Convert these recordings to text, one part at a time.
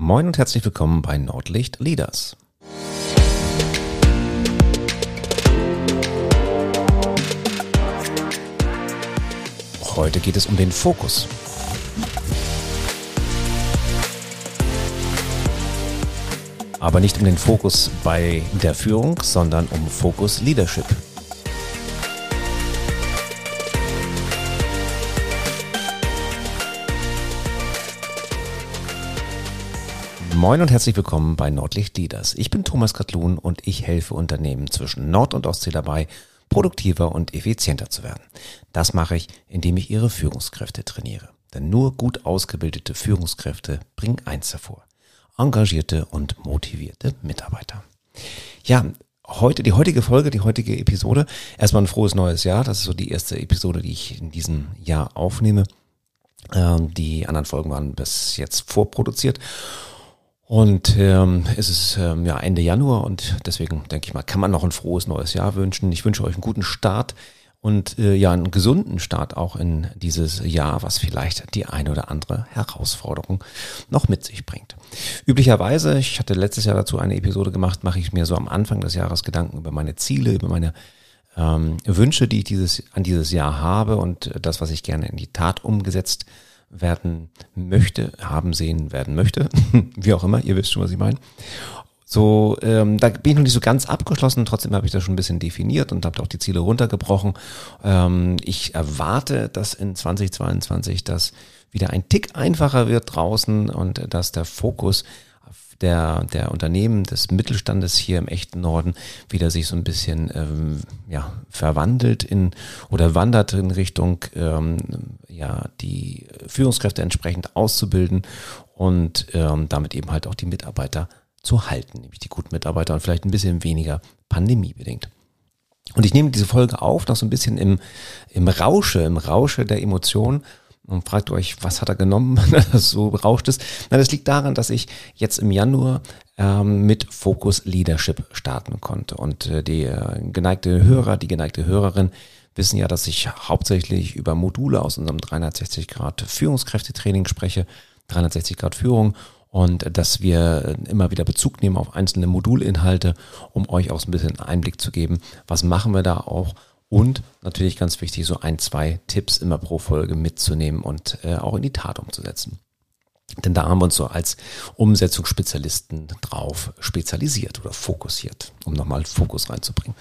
Moin und herzlich willkommen bei Nordlicht Leaders. Heute geht es um den Fokus. Aber nicht um den Fokus bei der Führung, sondern um Fokus Leadership. Moin und herzlich willkommen bei Nordlicht Leaders. Ich bin Thomas Katlun und ich helfe Unternehmen zwischen Nord- und Ostsee dabei, produktiver und effizienter zu werden. Das mache ich, indem ich ihre Führungskräfte trainiere. Denn nur gut ausgebildete Führungskräfte bringen eins hervor. Engagierte und motivierte Mitarbeiter. Ja, heute, die heutige Folge, die heutige Episode. Erstmal ein frohes neues Jahr. Das ist so die erste Episode, die ich in diesem Jahr aufnehme. Ähm, die anderen Folgen waren bis jetzt vorproduziert. Und ähm, es ist ähm, ja Ende Januar und deswegen denke ich mal, kann man noch ein frohes neues Jahr wünschen. Ich wünsche euch einen guten Start und äh, ja einen gesunden Start auch in dieses Jahr, was vielleicht die eine oder andere Herausforderung noch mit sich bringt. Üblicherweise, ich hatte letztes Jahr dazu eine Episode gemacht, mache ich mir so am Anfang des Jahres Gedanken über meine Ziele, über meine ähm, Wünsche, die ich dieses, an dieses Jahr habe und das, was ich gerne in die Tat umgesetzt werden möchte, haben sehen werden möchte, wie auch immer, ihr wisst schon, was ich meine. So, ähm, da bin ich noch nicht so ganz abgeschlossen, trotzdem habe ich das schon ein bisschen definiert und habe auch die Ziele runtergebrochen. Ähm, ich erwarte, dass in 2022 das wieder ein Tick einfacher wird draußen und dass der Fokus der, der Unternehmen des Mittelstandes hier im echten Norden wieder sich so ein bisschen ähm, ja, verwandelt in oder wandert in Richtung ähm, ja, die Führungskräfte entsprechend auszubilden und ähm, damit eben halt auch die Mitarbeiter zu halten, nämlich die guten Mitarbeiter und vielleicht ein bisschen weniger pandemiebedingt. Und ich nehme diese Folge auf, noch so ein bisschen im, im Rausche, im Rausche der Emotionen und fragt euch, was hat er genommen, dass das so rauscht ist. Na, das liegt daran, dass ich jetzt im Januar ähm, mit Focus Leadership starten konnte. Und äh, die äh, geneigte Hörer, die geneigte Hörerin wissen ja, dass ich hauptsächlich über Module aus unserem 360 Grad Führungskräftetraining spreche, 360 Grad Führung und dass wir immer wieder Bezug nehmen auf einzelne Modulinhalte, um euch auch so ein bisschen Einblick zu geben, was machen wir da auch und natürlich ganz wichtig, so ein, zwei Tipps immer pro Folge mitzunehmen und äh, auch in die Tat umzusetzen. Denn da haben wir uns so als Umsetzungsspezialisten drauf spezialisiert oder fokussiert, um nochmal Fokus reinzubringen.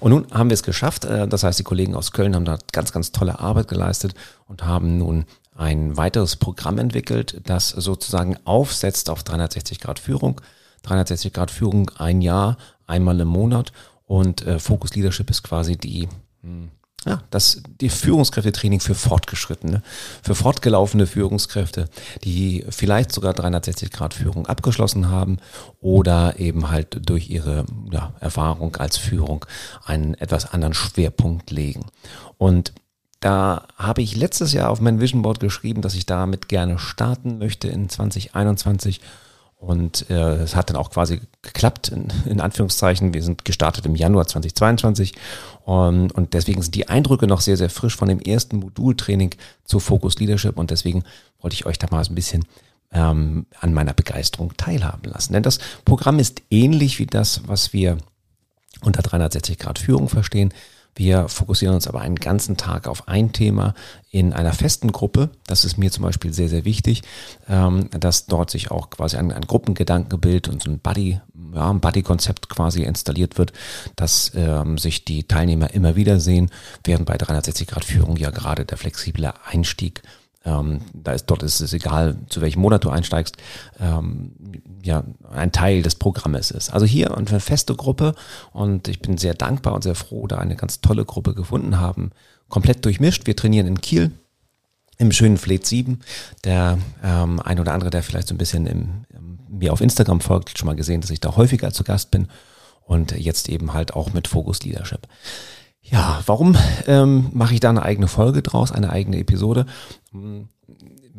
Und nun haben wir es geschafft. Äh, das heißt, die Kollegen aus Köln haben da ganz, ganz tolle Arbeit geleistet und haben nun ein weiteres Programm entwickelt, das sozusagen aufsetzt auf 360 Grad Führung. 360 Grad Führung ein Jahr, einmal im Monat. Und äh, Focus Leadership ist quasi die ja, das, die Führungskräftetraining für Fortgeschrittene, für fortgelaufene Führungskräfte, die vielleicht sogar 360 Grad Führung abgeschlossen haben oder eben halt durch ihre ja, Erfahrung als Führung einen etwas anderen Schwerpunkt legen. Und da habe ich letztes Jahr auf mein Vision Board geschrieben, dass ich damit gerne starten möchte in 2021 und äh, es hat dann auch quasi geklappt, in, in, Anführungszeichen. Wir sind gestartet im Januar 2022 und, und deswegen sind die Eindrücke noch sehr, sehr frisch von dem ersten Modultraining zu Focus Leadership und deswegen wollte ich euch da mal so ein bisschen ähm, an meiner Begeisterung teilhaben lassen. Denn das Programm ist ähnlich wie das, was wir unter 360 Grad Führung verstehen. Wir fokussieren uns aber einen ganzen Tag auf ein Thema in einer festen Gruppe. Das ist mir zum Beispiel sehr, sehr wichtig, ähm, dass dort sich auch quasi ein, ein Gruppengedankenbild und so ein Buddy, ja, ein Buddy-Konzept quasi installiert wird, dass ähm, sich die Teilnehmer immer wieder sehen, während bei 360 Grad Führung ja gerade der flexible Einstieg ähm, da ist dort ist es egal, zu welchem Monat du einsteigst, ähm, ja, ein Teil des Programmes ist. Also hier eine feste Gruppe und ich bin sehr dankbar und sehr froh, da eine ganz tolle Gruppe gefunden haben. Komplett durchmischt. Wir trainieren in Kiel im schönen Fleet 7. Der ähm, ein oder andere, der vielleicht so ein bisschen im, im, mir auf Instagram folgt, schon mal gesehen, dass ich da häufiger zu Gast bin und jetzt eben halt auch mit Focus Leadership. Ja, warum ähm, mache ich da eine eigene Folge draus, eine eigene Episode? Hm,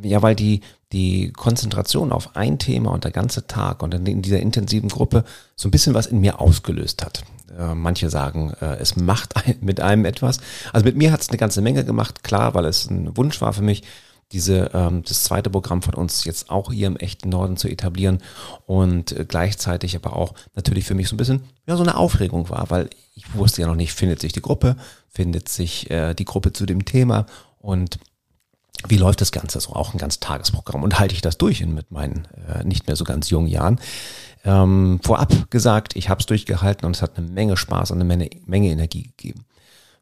ja, weil die, die Konzentration auf ein Thema und der ganze Tag und in dieser intensiven Gruppe so ein bisschen was in mir ausgelöst hat. Äh, manche sagen, äh, es macht mit einem etwas. Also mit mir hat es eine ganze Menge gemacht, klar, weil es ein Wunsch war für mich, diese, ähm, das zweite Programm von uns jetzt auch hier im echten Norden zu etablieren und äh, gleichzeitig aber auch natürlich für mich so ein bisschen ja so eine Aufregung war, weil ich wusste ja noch nicht, findet sich die Gruppe, findet sich äh, die Gruppe zu dem Thema und wie läuft das Ganze so? Auch ein ganz Tagesprogramm und halte ich das durch mit meinen äh, nicht mehr so ganz jungen Jahren. Ähm, vorab gesagt, ich habe es durchgehalten und es hat eine Menge Spaß und eine Menge, Menge Energie gegeben.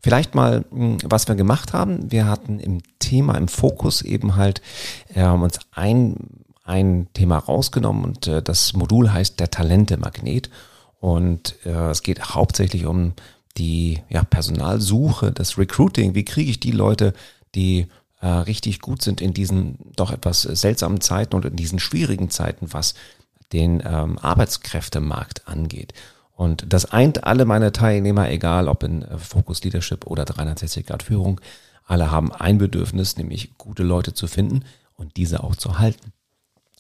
Vielleicht mal, hm, was wir gemacht haben. Wir hatten im Thema, im Fokus eben halt äh, uns ein, ein Thema rausgenommen und äh, das Modul heißt der Talente-Magnet. Und äh, es geht hauptsächlich um die ja, Personalsuche, das Recruiting. Wie kriege ich die Leute, die äh, richtig gut sind in diesen doch etwas seltsamen Zeiten und in diesen schwierigen Zeiten, was den ähm, Arbeitskräftemarkt angeht. Und das eint alle meine Teilnehmer, egal ob in äh, Focus Leadership oder 360 Grad Führung. Alle haben ein Bedürfnis, nämlich gute Leute zu finden und diese auch zu halten.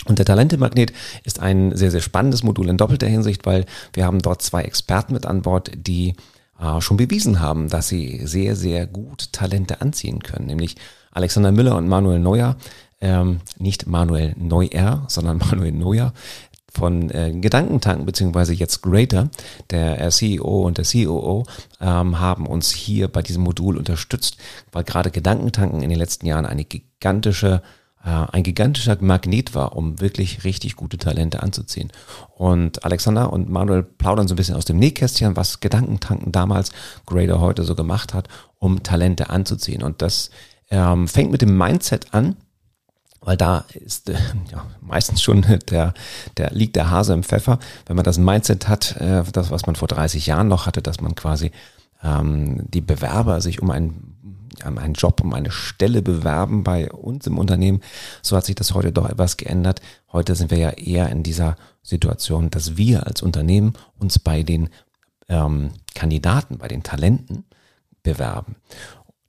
Und der Talente-Magnet ist ein sehr, sehr spannendes Modul in doppelter Hinsicht, weil wir haben dort zwei Experten mit an Bord, die äh, schon bewiesen haben, dass sie sehr, sehr gut Talente anziehen können, nämlich Alexander Müller und Manuel Neuer. Ähm, nicht Manuel Neuer, sondern Manuel Neuer von äh, Gedankentanken beziehungsweise jetzt Greater, der äh, CEO und der COO, ähm, haben uns hier bei diesem Modul unterstützt, weil gerade Gedankentanken in den letzten Jahren eine gigantische äh, ein gigantischer Magnet war, um wirklich richtig gute Talente anzuziehen. Und Alexander und Manuel plaudern so ein bisschen aus dem Nähkästchen, was Gedankentanken damals, Grader heute so gemacht hat, um Talente anzuziehen. Und das ähm, fängt mit dem Mindset an, weil da ist äh, ja, meistens schon der, der liegt der Hase im Pfeffer, wenn man das Mindset hat, äh, das was man vor 30 Jahren noch hatte, dass man quasi ähm, die Bewerber sich um einen einen Job, um eine Stelle bewerben bei uns im Unternehmen. So hat sich das heute doch etwas geändert. Heute sind wir ja eher in dieser Situation, dass wir als Unternehmen uns bei den ähm, Kandidaten, bei den Talenten bewerben.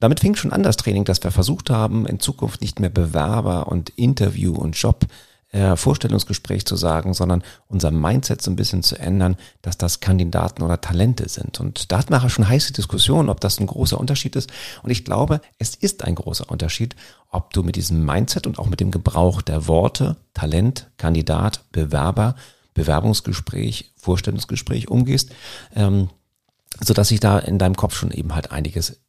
Damit fing schon an das Training, dass wir versucht haben, in Zukunft nicht mehr Bewerber und Interview und Job äh, Vorstellungsgespräch zu sagen, sondern unser Mindset so ein bisschen zu ändern, dass das Kandidaten oder Talente sind. Und da hatten wir schon heiße Diskussionen, ob das ein großer Unterschied ist. Und ich glaube, es ist ein großer Unterschied, ob du mit diesem Mindset und auch mit dem Gebrauch der Worte Talent, Kandidat, Bewerber, Bewerbungsgespräch, Vorstellungsgespräch umgehst, ähm, so dass sich da in deinem Kopf schon eben halt einiges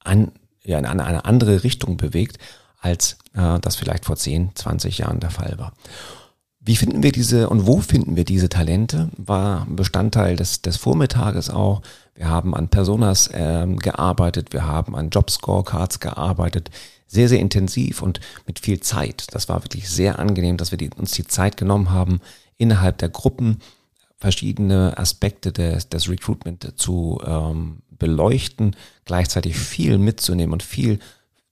an ja, in eine andere Richtung bewegt, als äh, das vielleicht vor 10, 20 Jahren der Fall war. Wie finden wir diese und wo finden wir diese Talente? War Bestandteil des, des Vormittages auch. Wir haben an Personas ähm, gearbeitet, wir haben an Jobscorecards gearbeitet, sehr, sehr intensiv und mit viel Zeit. Das war wirklich sehr angenehm, dass wir die, uns die Zeit genommen haben, innerhalb der Gruppen verschiedene Aspekte des, des Recruitment zu ähm, beleuchten, gleichzeitig viel mitzunehmen und viel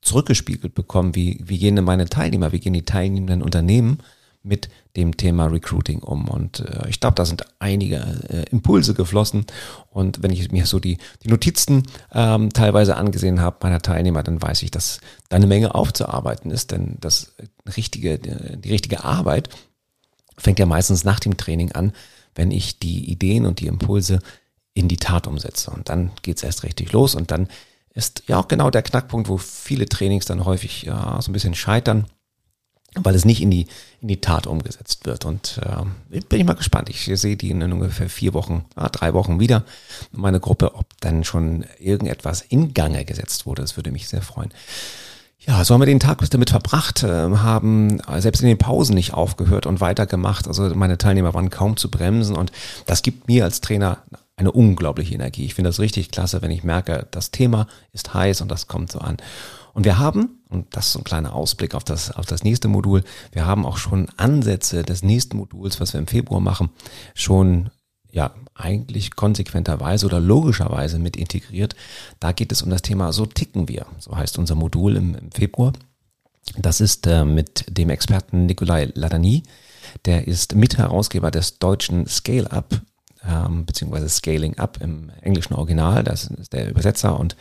zurückgespiegelt bekommen, wie, wie gehen denn meine Teilnehmer, wie gehen die teilnehmenden Unternehmen mit dem Thema Recruiting um. Und äh, ich glaube, da sind einige äh, Impulse geflossen. Und wenn ich mir so die, die Notizen ähm, teilweise angesehen habe meiner Teilnehmer, dann weiß ich, dass da eine Menge aufzuarbeiten ist. Denn das richtige, die richtige Arbeit fängt ja meistens nach dem Training an, wenn ich die Ideen und die Impulse in die Tat umsetze. Und dann geht's erst richtig los und dann ist ja auch genau der Knackpunkt, wo viele Trainings dann häufig ja, so ein bisschen scheitern, weil es nicht in die, in die Tat umgesetzt wird. Und äh, bin ich mal gespannt. Ich sehe die in ungefähr vier Wochen, ja, drei Wochen wieder, meine Gruppe, ob dann schon irgendetwas in Gange gesetzt wurde. Das würde mich sehr freuen. Ja, so haben wir den Tag damit verbracht, äh, haben selbst in den Pausen nicht aufgehört und weitergemacht. Also meine Teilnehmer waren kaum zu bremsen und das gibt mir als Trainer eine unglaubliche Energie. Ich finde das richtig klasse, wenn ich merke, das Thema ist heiß und das kommt so an. Und wir haben, und das ist so ein kleiner Ausblick auf das, auf das nächste Modul, wir haben auch schon Ansätze des nächsten Moduls, was wir im Februar machen, schon ja eigentlich konsequenterweise oder logischerweise mit integriert. Da geht es um das Thema So ticken wir. So heißt unser Modul im, im Februar. Das ist äh, mit dem Experten Nikolai Ladani. Der ist Mitherausgeber des deutschen Scale-Up ähm, beziehungsweise Scaling Up im englischen Original. Das ist der Übersetzer und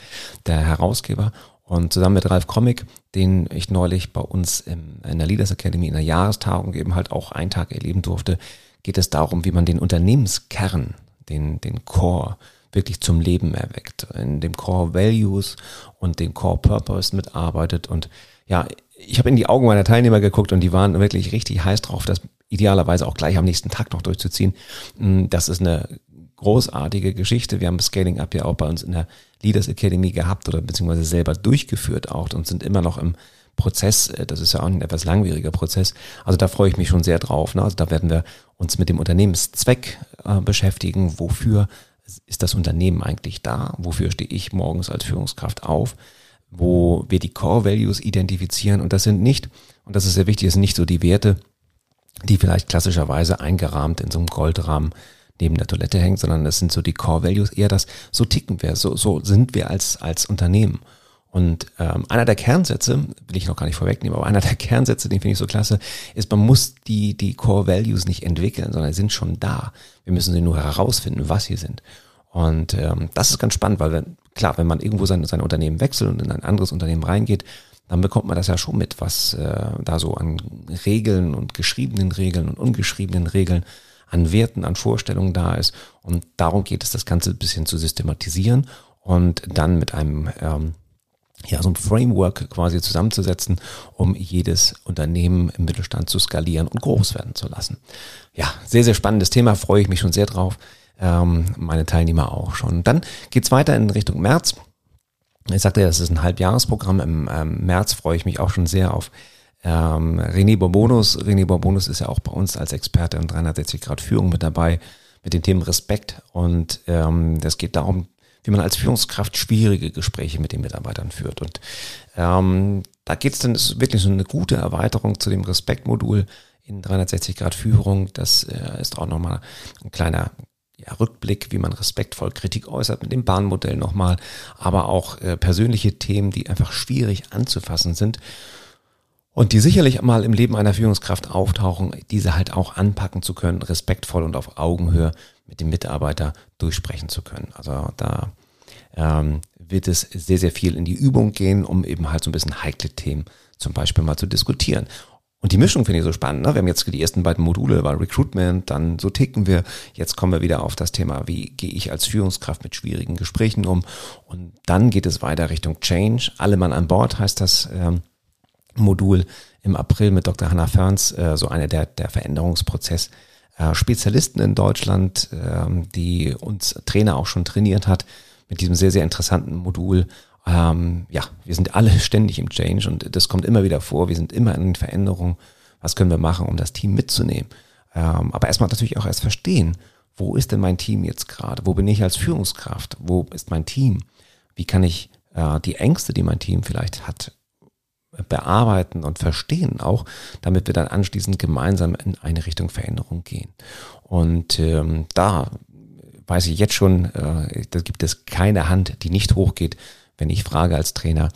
der Herausgeber. Und zusammen mit Ralf Comic, den ich neulich bei uns in, in der Leaders Academy in der Jahrestagung eben halt auch einen Tag erleben durfte, geht es darum, wie man den Unternehmenskern, den, den Core, wirklich zum Leben erweckt, in dem Core Values und dem Core Purpose mitarbeitet. Und ja, ich habe in die Augen meiner Teilnehmer geguckt und die waren wirklich richtig heiß drauf, das idealerweise auch gleich am nächsten Tag noch durchzuziehen. Mm, das ist eine großartige Geschichte. Wir haben Scaling Up ja auch bei uns in der Leaders Academy gehabt oder beziehungsweise selber durchgeführt auch und sind immer noch im Prozess. Äh, das ist ja auch ein etwas langwieriger Prozess. Also da freue ich mich schon sehr drauf. Ne? Also da werden wir uns mit dem Unternehmenszweck äh, beschäftigen. Wofür ist das Unternehmen eigentlich da? Wofür stehe ich morgens als Führungskraft auf? Wo wir die Core Values identifizieren. Und das sind nicht, und das ist sehr wichtig, das sind nicht so die Werte, die vielleicht klassischerweise eingerahmt in so einem Goldrahmen neben der Toilette hängt, sondern das sind so die Core Values, eher das, so ticken wir, so, so sind wir als, als Unternehmen. Und ähm, einer der Kernsätze, will ich noch gar nicht vorwegnehmen, aber einer der Kernsätze, den finde ich so klasse, ist, man muss die, die Core Values nicht entwickeln, sondern sie sind schon da. Wir müssen sie nur herausfinden, was sie sind. Und ähm, das ist ganz spannend, weil wenn, klar, wenn man irgendwo sein, sein Unternehmen wechselt und in ein anderes Unternehmen reingeht, dann bekommt man das ja schon mit, was äh, da so an Regeln und geschriebenen Regeln und ungeschriebenen Regeln an Werten, an Vorstellungen da ist. Und darum geht es, das Ganze ein bisschen zu systematisieren und dann mit einem ähm, ja, so ein Framework quasi zusammenzusetzen, um jedes Unternehmen im Mittelstand zu skalieren und groß werden zu lassen. Ja, sehr, sehr spannendes Thema, freue ich mich schon sehr drauf. Ähm, meine Teilnehmer auch schon. Dann geht's weiter in Richtung März. Ich sagte ja, das ist ein Halbjahresprogramm. Im ähm, März freue ich mich auch schon sehr auf ähm, René Borbonus. René Borbonus ist ja auch bei uns als Experte in 360 Grad Führung mit dabei mit den Themen Respekt. Und ähm, das geht darum, wie man als Führungskraft schwierige Gespräche mit den Mitarbeitern führt. Und ähm, da geht es dann, ist wirklich so eine gute Erweiterung zu dem Respektmodul in 360 Grad Führung. Das äh, ist auch nochmal ein kleiner ja, Rückblick, wie man respektvoll Kritik äußert mit dem Bahnmodell nochmal, aber auch äh, persönliche Themen, die einfach schwierig anzufassen sind und die sicherlich mal im Leben einer Führungskraft auftauchen, diese halt auch anpacken zu können, respektvoll und auf Augenhöhe mit dem Mitarbeiter durchsprechen zu können. Also da ähm, wird es sehr, sehr viel in die Übung gehen, um eben halt so ein bisschen heikle Themen zum Beispiel mal zu diskutieren. Und die Mischung finde ich so spannend. Ne? Wir haben jetzt die ersten beiden Module, war Recruitment, dann so ticken wir. Jetzt kommen wir wieder auf das Thema, wie gehe ich als Führungskraft mit schwierigen Gesprächen um. Und dann geht es weiter Richtung Change. Alle Mann an Bord heißt das ähm, Modul im April mit Dr. Hannah Ferns, äh, so eine der, der Veränderungsprozess äh, Spezialisten in Deutschland, ähm, die uns Trainer auch schon trainiert hat mit diesem sehr, sehr interessanten Modul. Ähm, ja, wir sind alle ständig im Change und das kommt immer wieder vor. Wir sind immer in Veränderungen. Was können wir machen, um das Team mitzunehmen? Ähm, aber erstmal natürlich auch erst verstehen, wo ist denn mein Team jetzt gerade? Wo bin ich als Führungskraft? Wo ist mein Team? Wie kann ich äh, die Ängste, die mein Team vielleicht hat, bearbeiten und verstehen auch, damit wir dann anschließend gemeinsam in eine Richtung Veränderung gehen. Und ähm, da weiß ich jetzt schon, äh, da gibt es keine Hand, die nicht hochgeht, wenn ich frage als Trainer,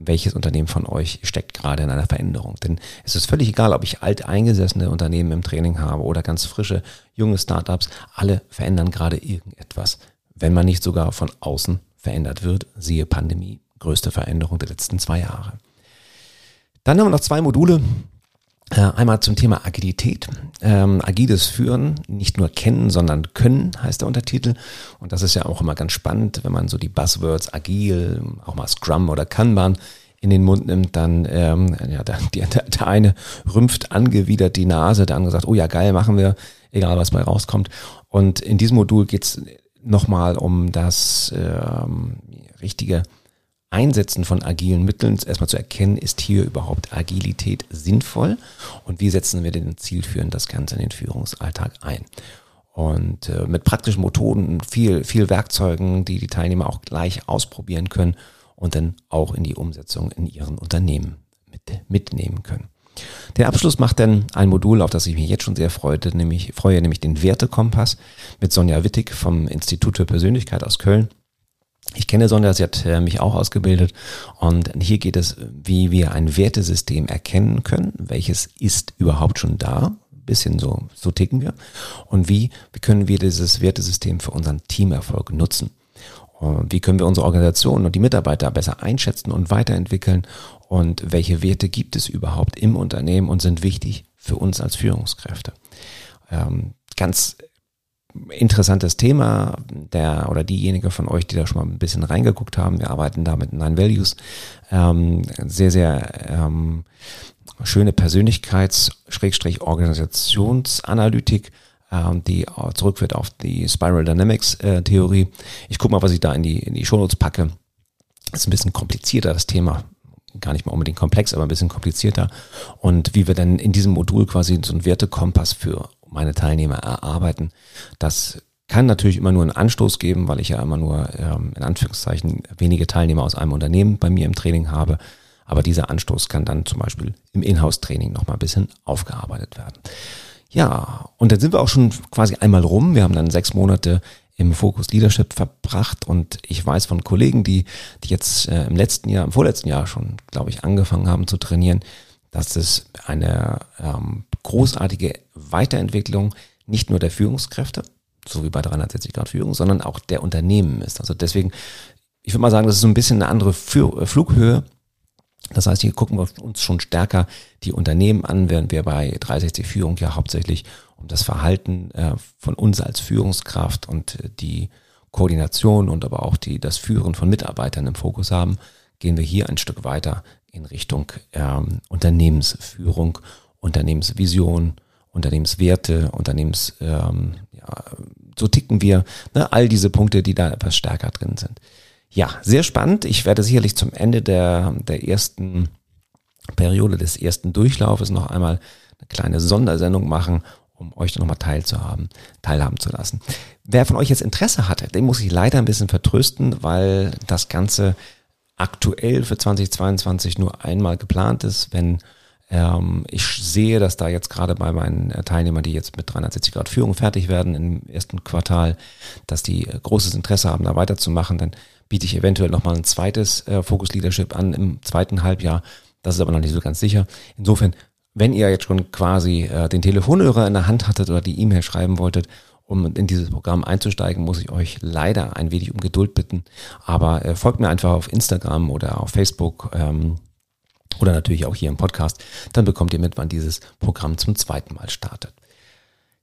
welches Unternehmen von euch steckt gerade in einer Veränderung. Denn es ist völlig egal, ob ich alt eingesessene Unternehmen im Training habe oder ganz frische, junge Startups. Alle verändern gerade irgendetwas, wenn man nicht sogar von außen verändert wird. Siehe Pandemie, größte Veränderung der letzten zwei Jahre. Dann haben wir noch zwei Module. Äh, einmal zum Thema Agilität. Ähm, agiles Führen, nicht nur kennen, sondern können, heißt der Untertitel. Und das ist ja auch immer ganz spannend, wenn man so die Buzzwords agil, auch mal Scrum oder Kanban in den Mund nimmt, dann ähm, ja, der, der, der eine rümpft angewidert die Nase, der andere sagt, oh ja, geil, machen wir, egal was bei rauskommt. Und in diesem Modul geht's nochmal um das ähm, richtige Einsetzen von agilen Mitteln erstmal zu erkennen, ist hier überhaupt Agilität sinnvoll und wie setzen wir den zielführend das Ganze in den Führungsalltag ein. Und äh, mit praktischen Methoden, viel, viel Werkzeugen, die die Teilnehmer auch gleich ausprobieren können und dann auch in die Umsetzung in ihren Unternehmen mit, mitnehmen können. Den Abschluss macht dann ein Modul, auf das ich mich jetzt schon sehr freute, nämlich, freue, nämlich den Wertekompass mit Sonja Wittig vom Institut für Persönlichkeit aus Köln. Ich kenne Sonja, sie hat äh, mich auch ausgebildet und hier geht es, wie wir ein Wertesystem erkennen können, welches ist überhaupt schon da, bisschen so, so ticken wir und wie, wie können wir dieses Wertesystem für unseren Teamerfolg nutzen. Wie können wir unsere Organisation und die Mitarbeiter besser einschätzen und weiterentwickeln und welche Werte gibt es überhaupt im Unternehmen und sind wichtig für uns als Führungskräfte. Ähm, ganz interessantes Thema. Der oder diejenige von euch, die da schon mal ein bisschen reingeguckt haben, wir arbeiten da mit Nine Values. Ähm, sehr, sehr ähm, schöne Persönlichkeits-Organisationsanalytik, ähm, die zurückführt auf die Spiral Dynamics äh, Theorie. Ich gucke mal, was ich da in die, in die Shownotes packe. Ist ein bisschen komplizierter, das Thema gar nicht mal unbedingt komplex, aber ein bisschen komplizierter. Und wie wir dann in diesem Modul quasi so einen Wertekompass für meine Teilnehmer erarbeiten, das kann natürlich immer nur einen Anstoß geben, weil ich ja immer nur ähm, in Anführungszeichen wenige Teilnehmer aus einem Unternehmen bei mir im Training habe. Aber dieser Anstoß kann dann zum Beispiel im Inhouse-Training nochmal ein bisschen aufgearbeitet werden. Ja, und dann sind wir auch schon quasi einmal rum. Wir haben dann sechs Monate im Focus Leadership verbracht und ich weiß von Kollegen, die, die jetzt äh, im letzten Jahr, im vorletzten Jahr schon, glaube ich, angefangen haben zu trainieren, dass es eine ähm, großartige Weiterentwicklung nicht nur der Führungskräfte, so wie bei 360 Grad Führung, sondern auch der Unternehmen ist. Also deswegen, ich würde mal sagen, das ist so ein bisschen eine andere Für Flughöhe. Das heißt, hier gucken wir uns schon stärker die Unternehmen an, während wir bei 360 Führung ja hauptsächlich um das Verhalten äh, von uns als Führungskraft und äh, die Koordination und aber auch die, das Führen von Mitarbeitern im Fokus haben, gehen wir hier ein Stück weiter in Richtung ähm, Unternehmensführung, Unternehmensvision, Unternehmenswerte, Unternehmens, ähm, ja, so ticken wir, ne, all diese Punkte, die da etwas stärker drin sind. Ja, sehr spannend. Ich werde sicherlich zum Ende der, der ersten Periode des ersten Durchlaufes noch einmal eine kleine Sondersendung machen, um euch nochmal teilzuhaben, teilhaben zu lassen. Wer von euch jetzt Interesse hatte, den muss ich leider ein bisschen vertrösten, weil das Ganze aktuell für 2022 nur einmal geplant ist, wenn ähm, ich sehe, dass da jetzt gerade bei meinen Teilnehmern, die jetzt mit 360 Grad Führung fertig werden im ersten Quartal, dass die äh, großes Interesse haben, da weiterzumachen, dann biete ich eventuell nochmal ein zweites äh, Focus Leadership an im zweiten Halbjahr. Das ist aber noch nicht so ganz sicher. Insofern, wenn ihr jetzt schon quasi äh, den Telefonhörer in der Hand hattet oder die E-Mail schreiben wolltet, um in dieses Programm einzusteigen, muss ich euch leider ein wenig um Geduld bitten. Aber äh, folgt mir einfach auf Instagram oder auf Facebook ähm, oder natürlich auch hier im Podcast. Dann bekommt ihr mit, wann dieses Programm zum zweiten Mal startet.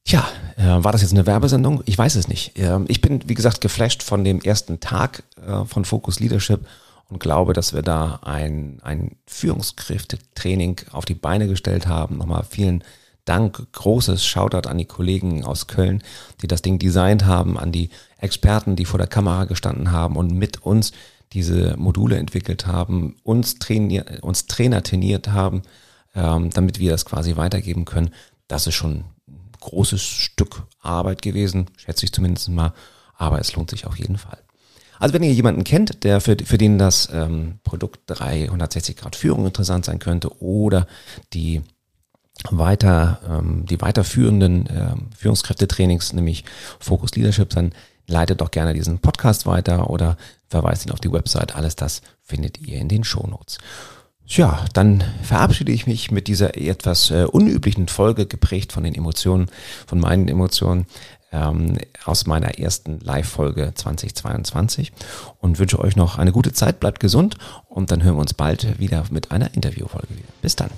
Tja, äh, war das jetzt eine Werbesendung? Ich weiß es nicht. Äh, ich bin, wie gesagt, geflasht von dem ersten Tag äh, von Focus Leadership und glaube, dass wir da ein, ein Führungskräftetraining auf die Beine gestellt haben. Nochmal vielen Dank, großes Shoutout an die Kollegen aus Köln, die das Ding designt haben, an die Experten, die vor der Kamera gestanden haben und mit uns diese Module entwickelt haben, uns, trainiert, uns Trainer trainiert haben, ähm, damit wir das quasi weitergeben können. Das ist schon ein großes Stück Arbeit gewesen, schätze ich zumindest mal, aber es lohnt sich auf jeden Fall. Also wenn ihr jemanden kennt, der für, für den das ähm, Produkt 360 Grad Führung interessant sein könnte oder die weiter ähm, die weiterführenden ähm, Führungskräftetrainings, nämlich Focus Leadership, dann leitet doch gerne diesen Podcast weiter oder verweist ihn auf die Website. Alles das findet ihr in den Shownotes. Ja, dann verabschiede ich mich mit dieser etwas äh, unüblichen Folge, geprägt von den Emotionen, von meinen Emotionen ähm, aus meiner ersten Live-Folge 2022 und wünsche euch noch eine gute Zeit, bleibt gesund und dann hören wir uns bald wieder mit einer Interviewfolge wieder. Bis dann.